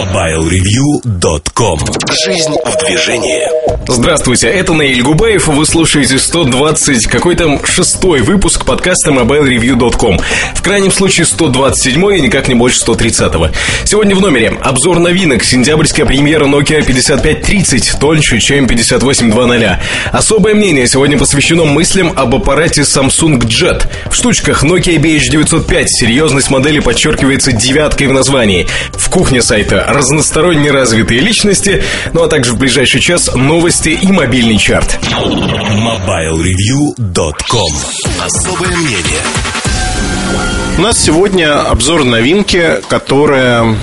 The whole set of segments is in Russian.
MobileReview.com Жизнь в движении. Здравствуйте, это Наиль Губаев, вы слушаете 120 какой там шестой выпуск подкаста MobileReview.com В крайнем случае 127 и никак не больше 130 -го. Сегодня в номере обзор новинок, сентябрьская премьера Nokia 5530, тоньше, чем 5820 Особое мнение сегодня посвящено мыслям об аппарате Samsung Jet. В штучках Nokia BH905, серьезность модели подчеркивается девяткой в названии. В кухне сайта разносторонне развитые личности, ну а также в ближайший час новости и мобильный чарт. MobileReview.com Особое мнение у нас сегодня обзор новинки, которая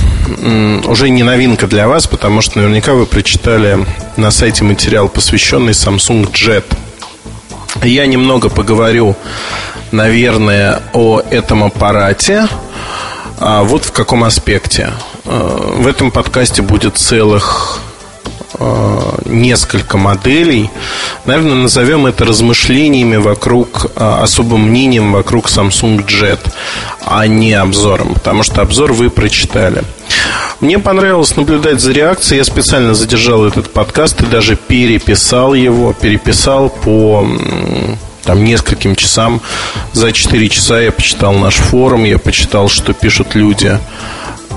уже не новинка для вас, потому что наверняка вы прочитали на сайте материал, посвященный Samsung Jet. Я немного поговорю, наверное, о этом аппарате. А вот в каком аспекте. А, в этом подкасте будет целых а, несколько моделей. Наверное, назовем это размышлениями вокруг, а, особым мнением вокруг Samsung Jet, а не обзором, потому что обзор вы прочитали. Мне понравилось наблюдать за реакцией. Я специально задержал этот подкаст и даже переписал его. Переписал по там нескольким часам. За 4 часа я почитал наш форум, я почитал, что пишут люди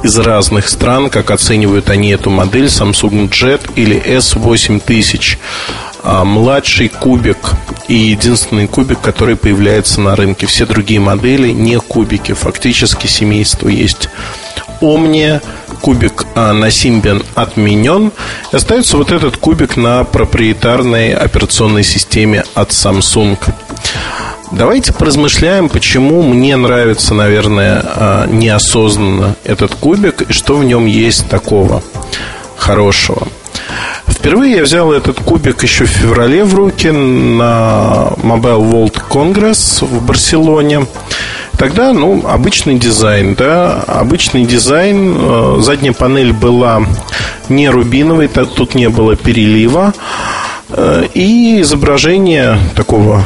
из разных стран, как оценивают они эту модель Samsung Jet или S8000 а, младший кубик и единственный кубик, который появляется на рынке. Все другие модели не кубики. Фактически семейство есть Omnia, кубик а, на Symbian отменен. Остается вот этот кубик на проприетарной операционной системе от Samsung. Давайте поразмышляем, почему мне нравится, наверное, а, неосознанно этот кубик и что в нем есть такого хорошего. Впервые я взял этот кубик еще в феврале в руки на Mobile World Congress в Барселоне. Тогда, ну, обычный дизайн, да, обычный дизайн. Э, задняя панель была не рубиновой, тут не было перелива. Э, и изображение такого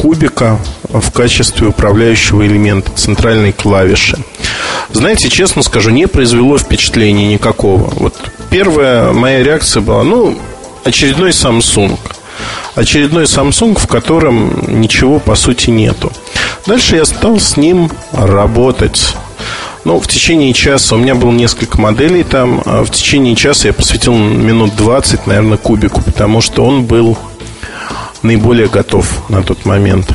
кубика в качестве управляющего элемента центральной клавиши. Знаете, честно скажу, не произвело впечатления никакого. Вот первая моя реакция была, ну, очередной Samsung. Очередной Samsung, в котором ничего по сути нету. Дальше я стал с ним работать. Ну, в течение часа у меня было несколько моделей там. А в течение часа я посвятил минут 20, наверное, кубику, потому что он был наиболее готов на тот момент.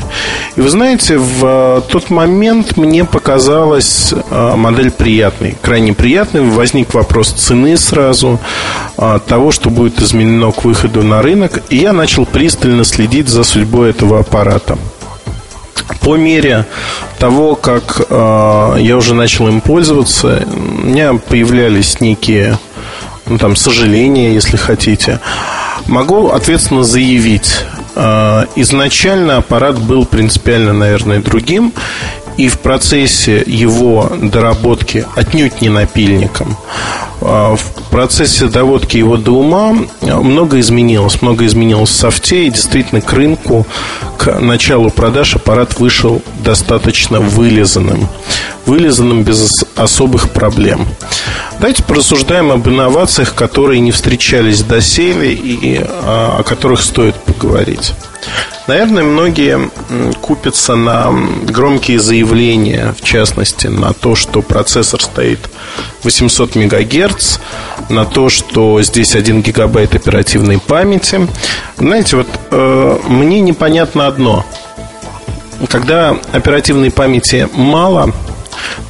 И вы знаете, в э, тот момент мне показалась э, модель приятной, крайне приятной. Возник вопрос цены сразу, э, того, что будет изменено к выходу на рынок. И я начал пристально следить за судьбой этого аппарата. По мере того, как я уже начал им пользоваться, у меня появлялись некие ну, там, сожаления, если хотите. Могу ответственно заявить, изначально аппарат был принципиально, наверное, другим. И в процессе его доработки отнюдь не напильником. А, в процессе доводки его до ума много изменилось. Много изменилось в софте. И действительно к рынку, к началу продаж аппарат вышел достаточно вылизанным. Вылизанным без особых проблем. Давайте порассуждаем об инновациях, которые не встречались доселе и а, о которых стоит поговорить. Наверное, многие купятся на громкие заявления, в частности, на то, что процессор стоит 800 МГц, на то, что здесь 1 гигабайт оперативной памяти. Знаете, вот э, мне непонятно одно. Когда оперативной памяти мало,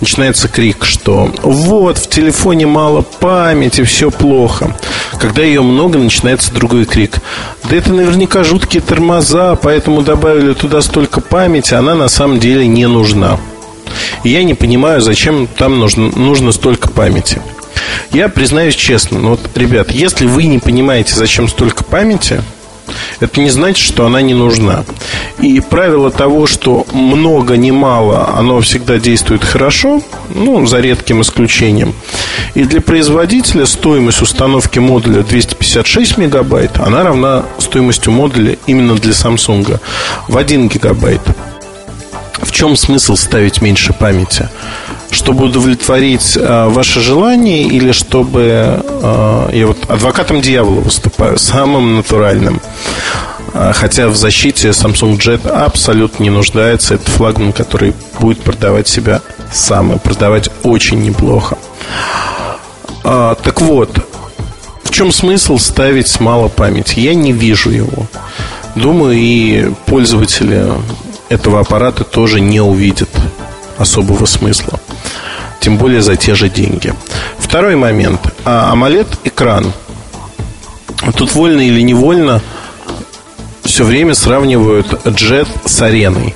начинается крик, что вот, в телефоне мало памяти, все плохо. Когда ее много, начинается другой крик. Да это наверняка жуткие тормоза, поэтому добавили туда столько памяти, она на самом деле не нужна. И я не понимаю, зачем там нужно, нужно столько памяти. Я признаюсь честно, ну вот, ребят, если вы не понимаете, зачем столько памяти, это не значит, что она не нужна. И правило того, что много, не мало, оно всегда действует хорошо, ну, за редким исключением. И для производителя стоимость установки модуля 256 мегабайт, она равна стоимости модуля именно для Samsung в 1 гигабайт. В чем смысл ставить меньше памяти? чтобы удовлетворить э, ваше желание или чтобы... Э, я вот адвокатом дьявола выступаю, самым натуральным. Э, хотя в защите Samsung Jet абсолютно не нуждается. Это флагман, который будет продавать себя сам и продавать очень неплохо. А, так вот, в чем смысл ставить мало памяти? Я не вижу его. Думаю, и пользователи этого аппарата тоже не увидят особого смысла. Тем более за те же деньги. Второй момент. А AMOLED-экран. Тут вольно или невольно все время сравнивают Jet с ареной.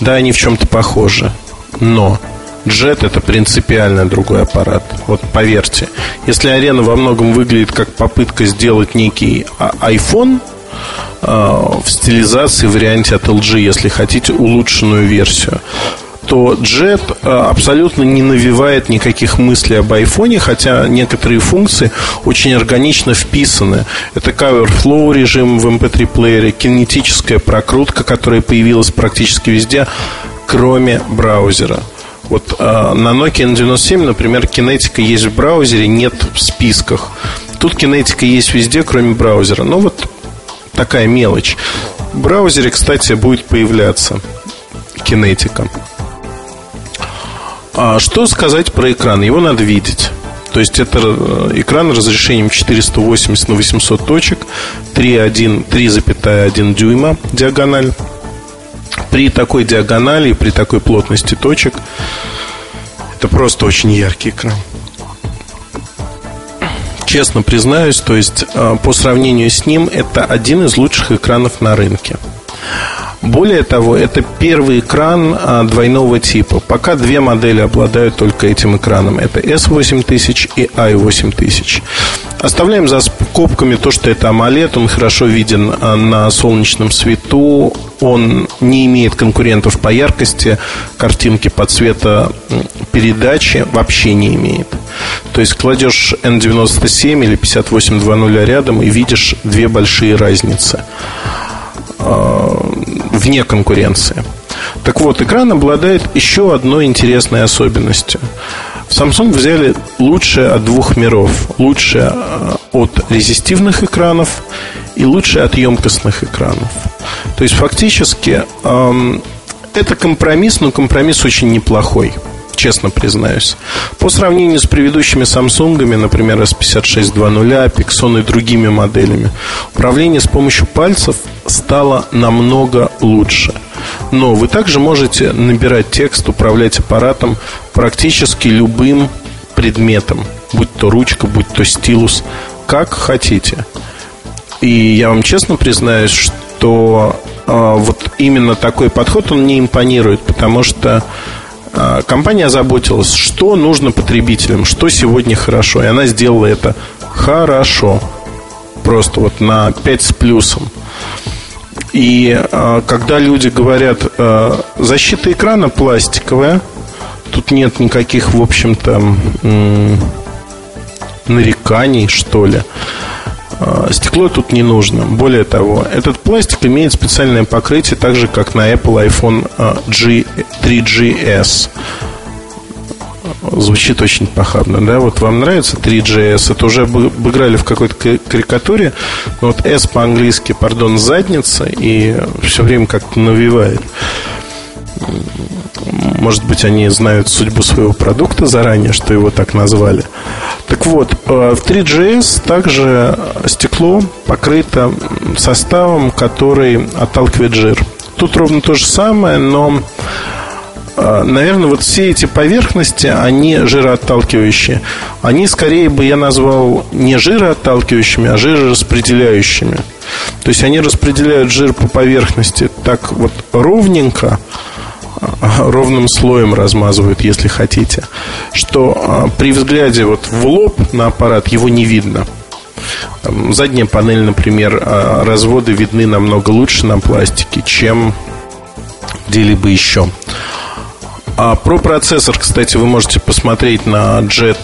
Да, они в чем-то похожи. Но Jet это принципиально другой аппарат. Вот поверьте. Если арена во многом выглядит как попытка сделать некий а, iPhone а, в стилизации в варианте от LG, если хотите, улучшенную версию то Jet а, абсолютно не навевает никаких мыслей об айфоне, хотя некоторые функции очень органично вписаны. Это cover flow режим в MP3 плеере, кинетическая прокрутка, которая появилась практически везде, кроме браузера. Вот э, на Nokia N97, например, кинетика есть в браузере, нет в списках. Тут кинетика есть везде, кроме браузера. Ну вот такая мелочь. В браузере, кстати, будет появляться кинетика. А что сказать про экран? Его надо видеть. То есть это э, экран разрешением 480 на 800 точек, 3,1 дюйма диагональ. При такой диагонали, при такой плотности точек это просто очень яркий экран. Честно признаюсь, то есть э, по сравнению с ним это один из лучших экранов на рынке. Более того, это первый экран а, двойного типа. Пока две модели обладают только этим экраном. Это S8000 и i8000. Оставляем за скобками то, что это AMOLED. Он хорошо виден а, на солнечном свету. Он не имеет конкурентов по яркости. Картинки по цвета передачи вообще не имеет. То есть кладешь N97 или 5820 рядом и видишь две большие разницы. Вне конкуренции. Так вот, экран обладает еще одной интересной особенностью. В Samsung взяли лучшее от двух миров. Лучшее э, от резистивных экранов и лучшее от емкостных экранов. То есть, фактически, эм, это компромисс, но компромисс очень неплохой честно признаюсь. По сравнению с предыдущими Samsung, например, S5620, Pixon и другими моделями, управление с помощью пальцев стало намного лучше. Но вы также можете набирать текст, управлять аппаратом практически любым предметом, будь то ручка, будь то стилус, как хотите. И я вам честно признаюсь, что э, вот именно такой подход он не импонирует, потому что компания озаботилась, что нужно потребителям, что сегодня хорошо. И она сделала это хорошо. Просто вот на 5 с плюсом. И а, когда люди говорят, а, защита экрана пластиковая, тут нет никаких, в общем-то, нареканий, что ли. А, стекло тут не нужно. Более того, этот пластик имеет специальное покрытие, так же, как на Apple iPhone а, G, 3GS. Звучит очень похабно, да? Вот вам нравится 3GS? Это уже обыграли в какой-то карикатуре. Но вот S по-английски, пардон, задница, и все время как-то навевает. Может быть, они знают судьбу своего продукта заранее, что его так назвали. Так вот, э, в 3GS также стекло покрыто составом, который отталкивает жир. Тут ровно то же самое, но э, Наверное, вот все эти поверхности, они жироотталкивающие. Они скорее бы я назвал не жироотталкивающими, а жирораспределяющими. То есть они распределяют жир по поверхности так вот ровненько, ровным слоем размазывают, если хотите, что а, при взгляде вот в лоб на аппарат его не видно. Задняя панель, например, а, разводы видны намного лучше на пластике, чем где-либо еще. А про процессор, кстати, вы можете посмотреть на Jet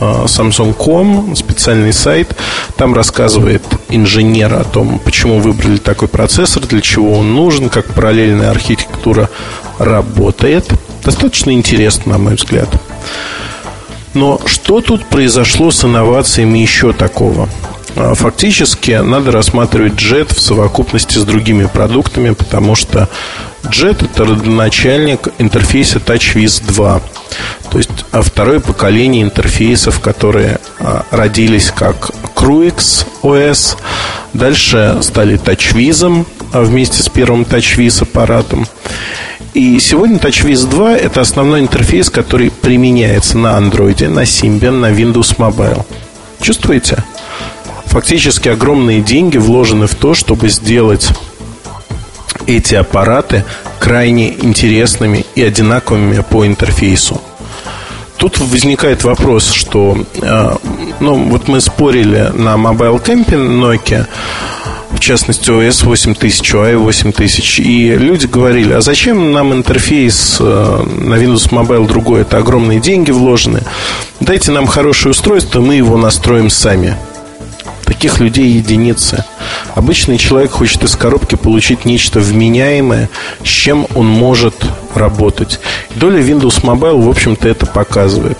а, Samsung.com, специальный сайт. Там рассказывает инженер о том, почему выбрали такой процессор, для чего он нужен, как параллельная архитектура работает. Достаточно интересно, на мой взгляд. Но что тут произошло с инновациями еще такого? А, фактически надо рассматривать JET в совокупности с другими продуктами, потому что JET это родоначальник интерфейса TouchWiz 2. То есть а, второе поколение интерфейсов, которые а, родились как Cruix OS, дальше стали TouchWiz вместе с первым TouchWiz аппаратом. И сегодня TouchWiz 2 это основной интерфейс, который применяется на Android, на Symbian, на Windows Mobile. Чувствуете? Фактически огромные деньги вложены в то, чтобы сделать эти аппараты крайне интересными и одинаковыми по интерфейсу. Тут возникает вопрос, что э, ну, вот мы спорили на Mobile Camping Nokia, в частности OS 8000, UI 8000, и люди говорили, а зачем нам интерфейс э, на Windows Mobile другой, это огромные деньги вложены, дайте нам хорошее устройство, мы его настроим сами. Таких людей единицы. Обычный человек хочет из коробки получить нечто вменяемое, с чем он может работать. Доля Windows Mobile, в общем-то, это показывает.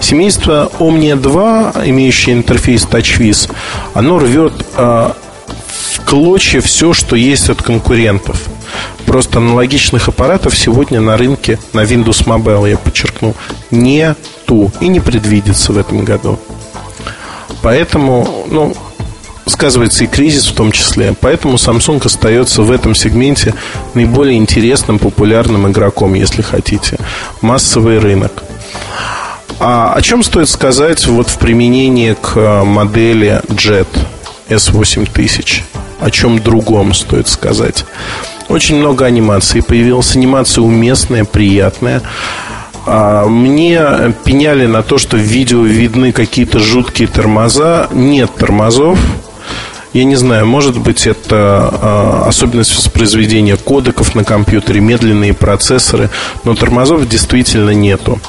Семейство Omnia 2, имеющее интерфейс TouchWiz, оно рвет а, в клочья все, что есть от конкурентов. Просто аналогичных аппаратов сегодня на рынке на Windows Mobile, я подчеркну, нету и не предвидится в этом году. Поэтому, ну, сказывается и кризис в том числе. Поэтому Samsung остается в этом сегменте наиболее интересным, популярным игроком, если хотите. Массовый рынок. А о чем стоит сказать вот в применении к э, модели Jet S8000? О чем другом стоит сказать? Очень много анимации появилась. Анимация уместная, приятная. А, мне пеняли на то, что в видео видны какие-то жуткие тормоза. Нет тормозов. Я не знаю, может быть, это а, особенность воспроизведения кодеков на компьютере, медленные процессоры, но тормозов действительно нету.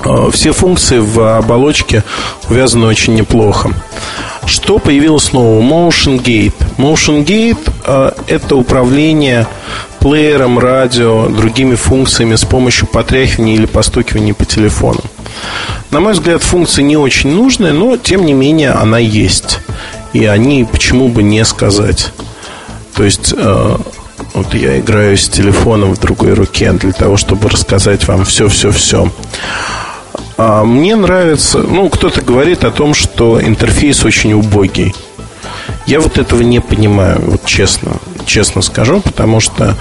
А, все функции в оболочке увязаны очень неплохо. Что появилось нового? Motion Gate. Motion Gate э, это управление плеером, радио, другими функциями с помощью потряхивания или постукивания по телефону. На мой взгляд, функция не очень нужная, но тем не менее она есть. И они почему бы не сказать. То есть э, вот я играю с телефоном в другой руке для того, чтобы рассказать вам все-все-все. А мне нравится, ну, кто-то говорит о том, что интерфейс очень убогий. Я вот этого не понимаю, вот честно, честно скажу, потому что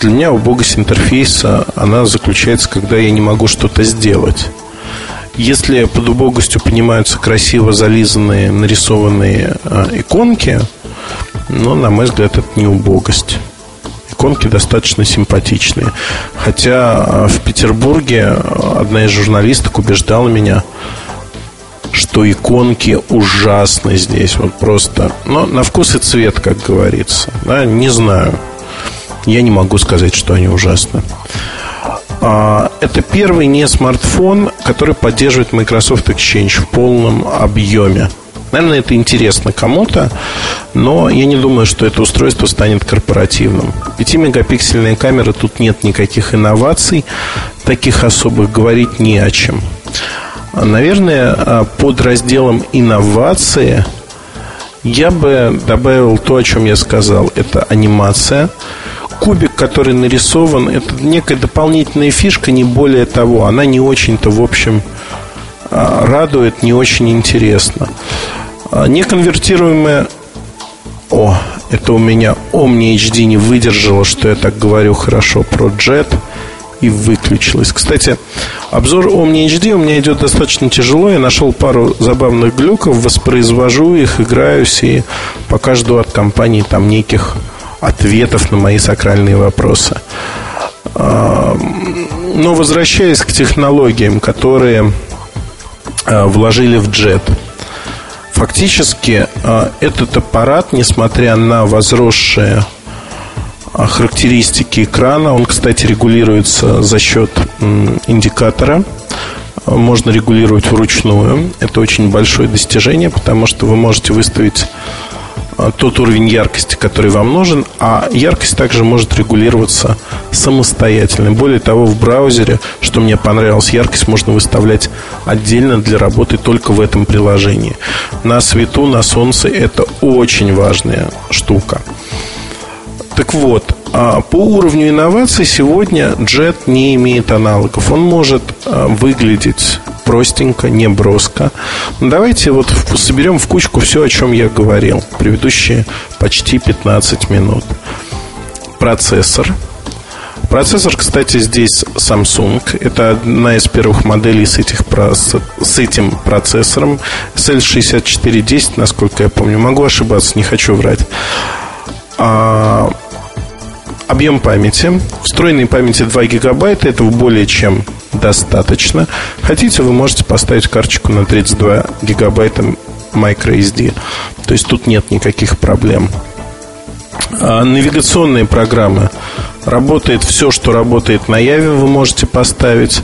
для меня убогость интерфейса, она заключается, когда я не могу что-то сделать. Если под убогостью понимаются красиво зализанные, нарисованные э, иконки, но, на мой взгляд, это не убогость иконки достаточно симпатичные. Хотя э, в Петербурге одна из журналисток убеждала меня, что иконки ужасны здесь. Вот просто. Но на вкус и цвет, как говорится. Да, не знаю. Я не могу сказать, что они ужасны. А, это первый не смартфон, который поддерживает Microsoft Exchange в полном объеме. Наверное, это интересно кому-то, но я не думаю, что это устройство станет корпоративным. 5-мегапиксельная камера, тут нет никаких инноваций, таких особых говорить не о чем. Наверное, под разделом инновации я бы добавил то, о чем я сказал. Это анимация. Кубик, который нарисован, это некая дополнительная фишка, не более того. Она не очень-то, в общем, а, радует, не очень интересно. А, неконвертируемая... О, это у меня Omni HD не выдержала, что я так говорю хорошо про Jet и выключилась. Кстати, обзор Omni HD у меня идет достаточно тяжело. Я нашел пару забавных глюков, воспроизвожу их, играюсь и пока жду от компании там неких ответов на мои сакральные вопросы. Но возвращаясь к технологиям, которые а, вложили в Jet – Фактически а, этот аппарат, несмотря на возросшие а, характеристики экрана, он, кстати, регулируется за счет индикатора. Можно регулировать вручную. Это очень большое достижение, потому что вы можете выставить тот уровень яркости, который вам нужен, а яркость также может регулироваться самостоятельно. Более того, в браузере, что мне понравилось, яркость можно выставлять отдельно для работы только в этом приложении. На свету, на солнце это очень важная штука. Так вот, а, по уровню инноваций сегодня Jet не имеет аналогов. Он может а, выглядеть простенько, не броско. Давайте вот соберем в кучку все, о чем я говорил предыдущие почти 15 минут. Процессор. Процессор, кстати, здесь Samsung. Это одна из первых моделей с, этих, с этим процессором. SL6410, насколько я помню. Могу ошибаться, не хочу врать. Объем памяти. Встроенной памяти 2 гигабайта. Этого более чем достаточно. Хотите, вы можете поставить карточку на 32 гигабайта microSD. То есть тут нет никаких проблем. А навигационные программы. Работает все, что работает на Яве, вы можете поставить.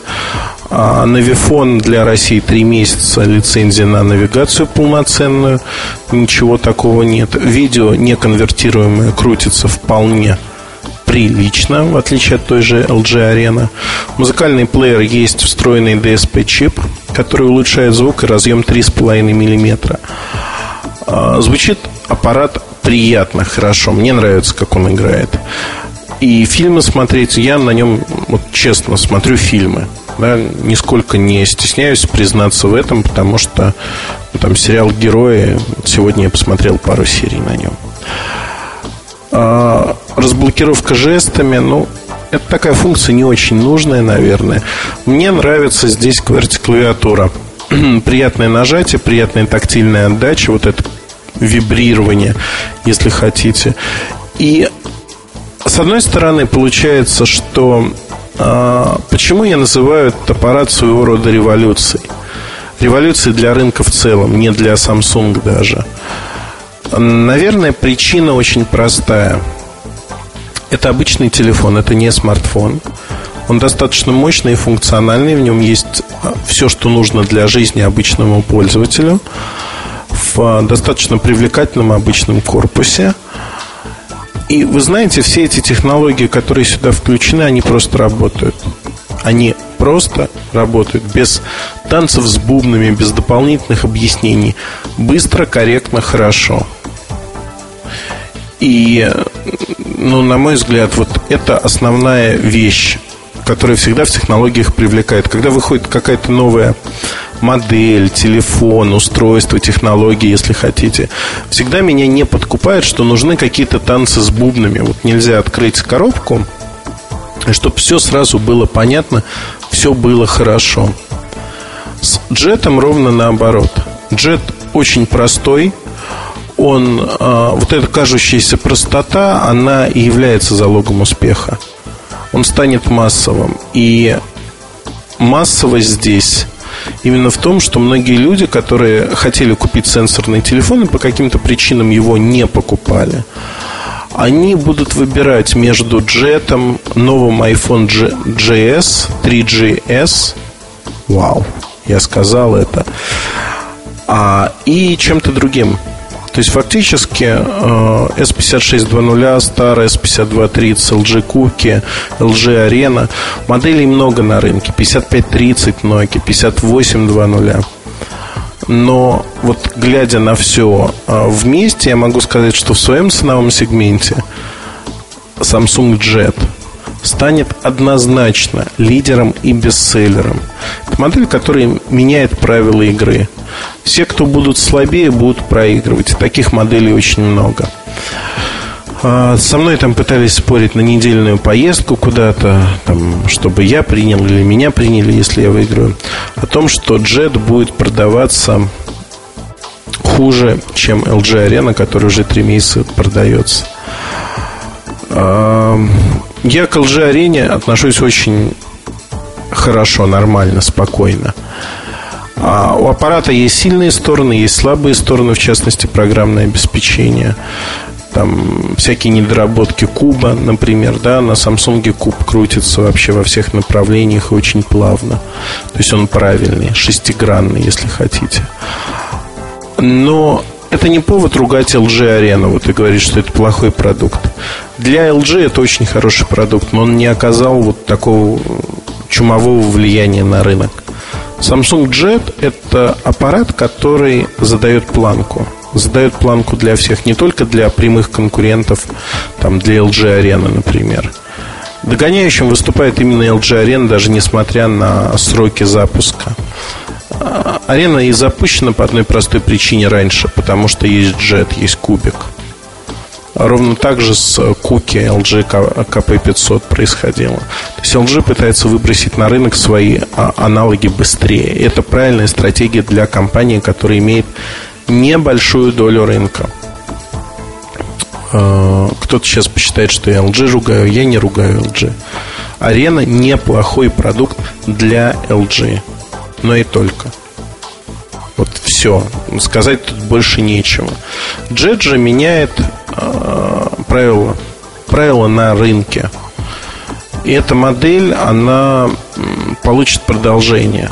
А Навифон для России 3 месяца лицензия на навигацию полноценную. Ничего такого нет. Видео неконвертируемое крутится вполне прилично, в отличие от той же LG Arena. Музыкальный плеер есть встроенный DSP-чип, который улучшает звук и разъем 3,5 мм. А, звучит аппарат приятно, хорошо. Мне нравится, как он играет. И фильмы смотреть, я на нем, вот честно, смотрю фильмы. Да, нисколько не стесняюсь признаться в этом, потому что ну, там сериал Герои. Сегодня я посмотрел пару серий на нем. А, разблокировка жестами, ну, это такая функция не очень нужная, наверное. Мне нравится здесь QWERTY-клавиатура. Приятное нажатие, приятная тактильная отдача, вот это вибрирование, если хотите. И с одной стороны, получается, что а, почему я называю этот аппарат своего рода революцией? Революцией для рынка в целом, не для Samsung даже. Наверное, причина очень простая. Это обычный телефон, это не смартфон. Он достаточно мощный и функциональный. В нем есть а, все, что нужно для жизни обычному пользователю. В а, достаточно привлекательном обычном корпусе. И вы знаете, все эти технологии, которые сюда включены, они просто работают. Они просто работают без танцев с бубнами, без дополнительных объяснений. Быстро, корректно, хорошо. И, ну, на мой взгляд, вот это основная вещь, которая всегда в технологиях привлекает. Когда выходит какая-то новая модель, телефон, устройство, технологии, если хотите, всегда меня не подкупает, что нужны какие-то танцы с бубнами. Вот нельзя открыть коробку, чтобы все сразу было понятно, все было хорошо. С джетом ровно наоборот. Джет очень простой, он, а, вот эта кажущаяся простота, она и является залогом успеха. Он станет массовым. И массовость здесь именно в том, что многие люди, которые хотели купить сенсорный телефон и по каким-то причинам его не покупали, они будут выбирать между джетом, новым iPhone GS, 3GS, вау, я сказал это, а, и чем-то другим. То есть фактически э, S5620, старая S5230, LG Cookie, LG Arena. Моделей много на рынке. 5530 Nokia, 5820. Но вот глядя на все э, вместе, я могу сказать, что в своем ценовом сегменте Samsung Jet станет однозначно лидером и бестселлером. Это модель, которая меняет правила игры. Все, кто будут слабее, будут проигрывать. Таких моделей очень много. А, со мной там пытались спорить на недельную поездку куда-то, там, чтобы я принял или меня приняли, если я выиграю. О том, что Jet будет продаваться хуже, чем LG Arena, который уже три месяца продается. Я к Arena отношусь очень хорошо, нормально, спокойно. А у аппарата есть сильные стороны, есть слабые стороны, в частности, программное обеспечение. Там всякие недоработки куба, например, да, на Samsung куб крутится вообще во всех направлениях и очень плавно. То есть он правильный, шестигранный, если хотите. Но это не повод ругать LG Arena, вот и говорить, что это плохой продукт. Для LG это очень хороший продукт, но он не оказал вот такого чумового влияния на рынок. Samsung Jet – это аппарат, который задает планку. Задает планку для всех, не только для прямых конкурентов, там, для LG Arena, например. Догоняющим выступает именно LG Arena, даже несмотря на сроки запуска. А, арена и запущена по одной простой причине раньше, потому что есть Jet, есть кубик. Ровно так же с куки LG KP500 происходило. То есть LG пытается выбросить на рынок свои а, аналоги быстрее. Это правильная стратегия для компании, которая имеет небольшую долю рынка. А, кто-то сейчас посчитает, что я LG ругаю. Я не ругаю LG. Арена неплохой продукт для LG. Но и только. Вот все. Сказать тут больше нечего. Же меняет э, правила, правила на рынке. И эта модель, она получит продолжение.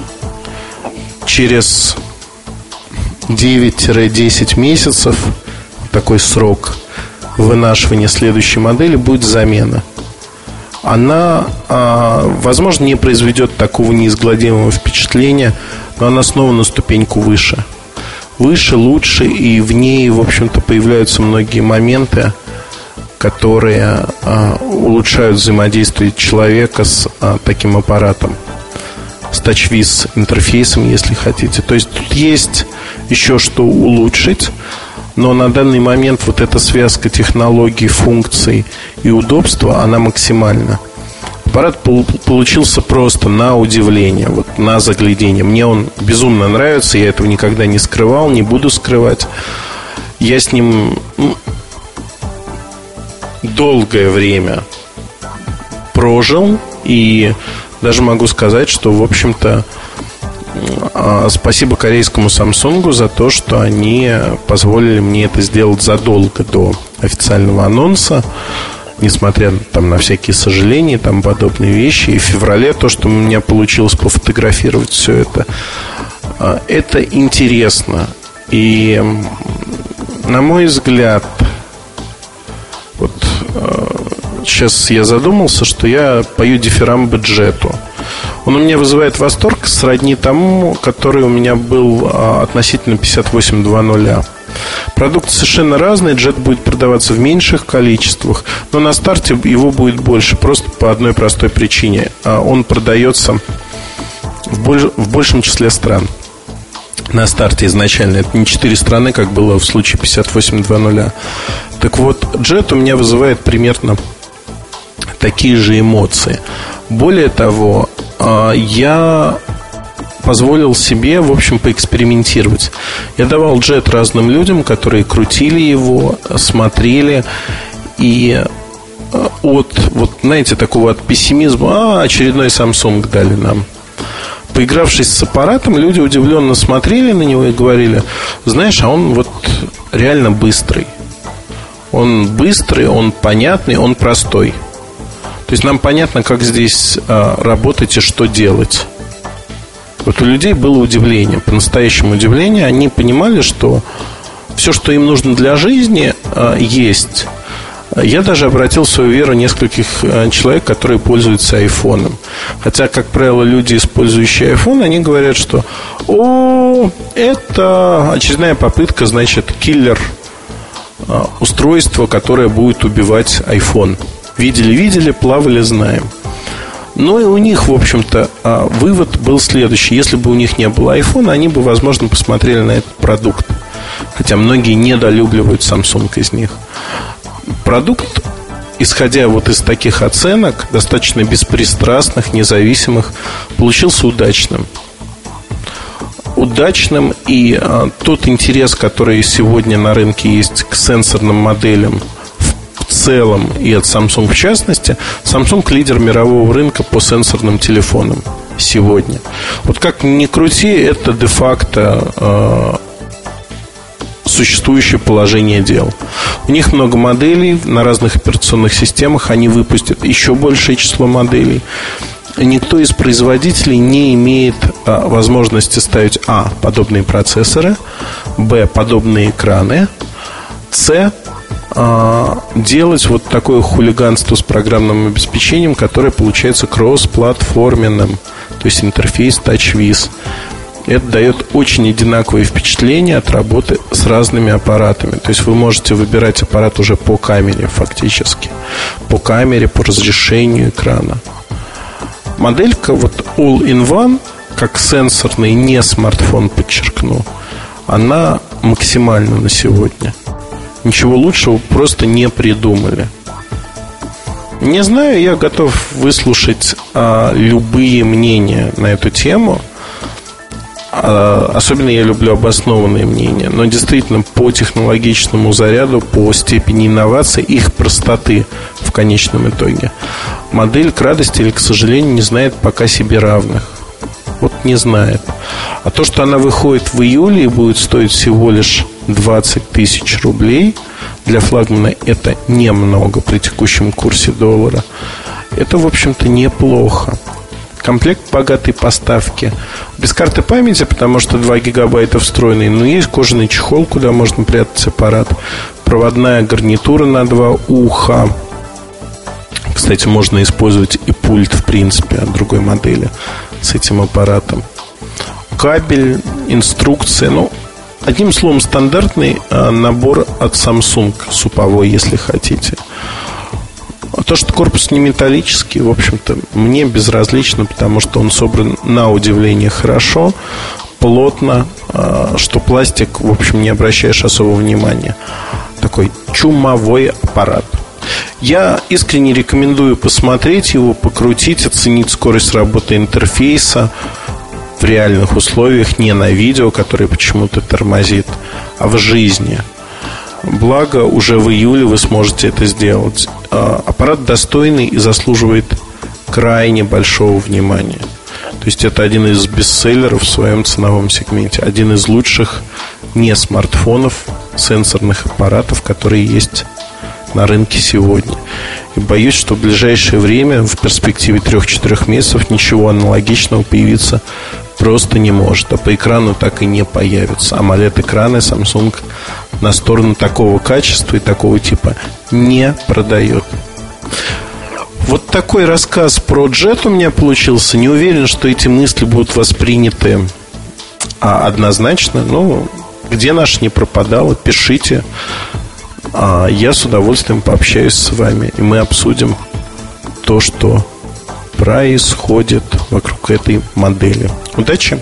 Через 9-10 месяцев, такой срок вынашивания следующей модели, будет замена. Она, э, возможно, не произведет такого неизгладимого впечатления, но она снова на ступеньку выше. Выше, лучше, и в ней, в общем-то, появляются многие моменты, которые а, улучшают взаимодействие человека с а, таким аппаратом с TouchWiz интерфейсом, если хотите. То есть тут есть еще что улучшить, но на данный момент вот эта связка технологий, функций и удобства, она максимальна. Аппарат получился просто на удивление, вот на заглядение. Мне он безумно нравится, я этого никогда не скрывал, не буду скрывать. Я с ним долгое время прожил и даже могу сказать, что, в общем-то, спасибо корейскому Samsung за то, что они позволили мне это сделать задолго до официального анонса несмотря там, на всякие сожаления, там подобные вещи. И в феврале то, что у меня получилось пофотографировать все это, а, это интересно. И, на мой взгляд, вот сейчас я задумался, что я пою дифирам бюджету. Он у меня вызывает восторг сродни тому, который у меня был а, относительно 58.2.0. Продукты совершенно разные, джет будет продаваться в меньших количествах, но на старте его будет больше, просто по одной простой причине. А он продается в, больш, в большем числе стран на старте изначально. Это не четыре страны, как было в случае 58.2.0. Так вот, джет у меня вызывает примерно такие же эмоции. Более того, я позволил себе, в общем, поэкспериментировать. Я давал джет разным людям, которые крутили его, смотрели, и э, от, вот, знаете, такого от пессимизма, а, очередной Samsung дали нам. Поигравшись с аппаратом, люди удивленно смотрели на него и говорили, знаешь, а он вот реально быстрый. Он быстрый, он понятный, он простой. То есть нам понятно, как здесь а, работать и что делать. Вот у людей было удивление, по-настоящему удивление. Они понимали, что все, что им нужно для жизни, а, есть. Я даже обратил свою веру нескольких а, человек, которые пользуются айфоном. Хотя, как правило, люди, использующие iPhone, они говорят, что о, это очередная попытка, значит, киллер устройства, которое будет убивать iPhone. Видели, видели, плавали, знаем. Но и у них, в общем-то, а, вывод был следующий. Если бы у них не было iPhone, они бы, возможно, посмотрели на этот продукт. Хотя многие недолюбливают Samsung из них. Продукт, исходя вот из таких оценок, достаточно беспристрастных, независимых, получился удачным удачным и а, тот интерес, который сегодня на рынке есть к сенсорным моделям целом и от Samsung в частности, Samsung лидер мирового рынка по сенсорным телефонам сегодня. Вот как ни крути, это де-факто э, существующее положение дел. У них много моделей на разных операционных системах, они выпустят еще большее число моделей. никто из производителей не имеет а, возможности ставить А. Подобные процессоры Б. Подобные экраны С. А, делать вот такое хулиганство с программным обеспечением, которое получается кросс-платформенным, то есть интерфейс TouchWiz. Это дает очень одинаковое впечатление от работы с разными аппаратами. То есть вы можете выбирать аппарат уже по камере фактически. По камере, по разрешению экрана. Моделька вот All-in-One, как сенсорный не смартфон, подчеркну, она максимальна на сегодня. Ничего лучшего просто не придумали. Не знаю, я готов выслушать а, любые мнения на эту тему. А, особенно я люблю обоснованные мнения. Но действительно, по технологичному заряду, по степени инновации, их простоты в конечном итоге, модель к радости или к сожалению не знает пока себе равных. Вот не знает. А то, что она выходит в июле и будет стоить всего лишь 20 тысяч рублей, для флагмана это немного при текущем курсе доллара. Это, в общем-то, неплохо комплект богатой поставки. Без карты памяти, потому что 2 гигабайта встроенный, но есть кожаный чехол, куда можно прятать аппарат. Проводная гарнитура на два уха. Кстати, можно использовать и пульт, в принципе, от другой модели с этим аппаратом. Кабель, инструкция, ну, одним словом, стандартный а, набор от Samsung, суповой, если хотите. А то, что корпус не металлический, в общем-то, мне безразлично, потому что он собран на удивление хорошо, плотно, а, что пластик, в общем, не обращаешь особого внимания. Такой чумовой аппарат. Я искренне рекомендую посмотреть его, покрутить, оценить скорость работы интерфейса в реальных условиях, не на видео, которое почему-то тормозит, а в жизни – Благо, уже в июле вы сможете это сделать. А, аппарат достойный и заслуживает крайне большого внимания. То есть это один из бестселлеров в своем ценовом сегменте. Один из лучших не смартфонов, сенсорных аппаратов, которые есть на рынке сегодня. И боюсь, что в ближайшее время, в перспективе 3-4 месяцев, ничего аналогичного появиться просто не может. А по экрану так и не появится. AMOLED-экраны Samsung на сторону такого качества и такого типа не продает. Вот такой рассказ про джет у меня получился. Не уверен, что эти мысли будут восприняты а, однозначно. Но где наш не пропадало, пишите. А я с удовольствием пообщаюсь с вами. И мы обсудим то, что происходит вокруг этой модели. Удачи,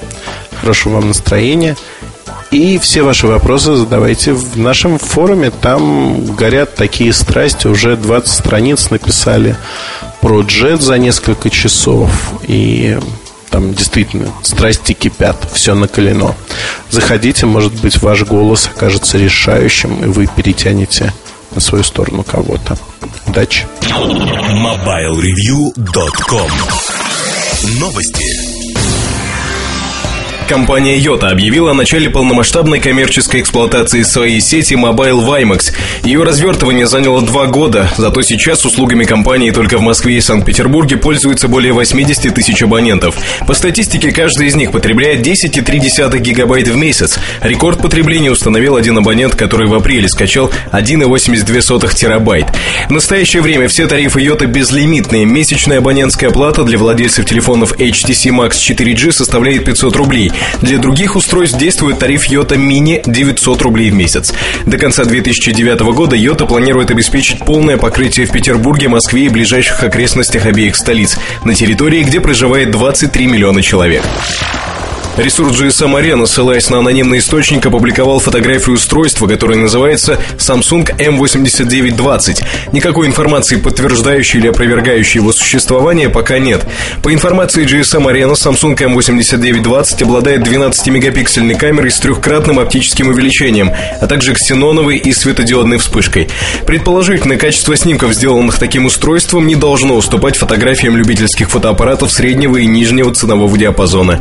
хорошего вам настроения. И все ваши вопросы задавайте в нашем форуме. Там горят такие страсти. Уже 20 страниц написали про джет за несколько часов. И там действительно страсти кипят, все накалено. Заходите, может быть, ваш голос окажется решающим, и вы перетянете на свою сторону кого-то. Удачи! MobileReview.com Новости Компания Yota объявила о начале полномасштабной коммерческой эксплуатации своей сети Mobile WiMAX. Ее развертывание заняло два года, зато сейчас услугами компании только в Москве и Санкт-Петербурге пользуются более 80 тысяч абонентов. По статистике, каждый из них потребляет 10,3 гигабайт в месяц. Рекорд потребления установил один абонент, который в апреле скачал 1,82 терабайт. В настоящее время все тарифы Yota безлимитные. Месячная абонентская плата для владельцев телефонов HTC Max 4G составляет 500 рублей. Для других устройств действует тариф Yota Mini 900 рублей в месяц. До конца 2009 года Yota планирует обеспечить полное покрытие в Петербурге, Москве и ближайших окрестностях обеих столиц, на территории, где проживает 23 миллиона человек. Ресурс GSM Arena, ссылаясь на анонимный источник, опубликовал фотографию устройства, которое называется Samsung M8920. Никакой информации, подтверждающей или опровергающей его существование, пока нет. По информации GSM Arena, Samsung M8920 обладает 12-мегапиксельной камерой с трехкратным оптическим увеличением, а также ксеноновой и светодиодной вспышкой. Предположительно, качество снимков, сделанных таким устройством, не должно уступать фотографиям любительских фотоаппаратов среднего и нижнего ценового диапазона.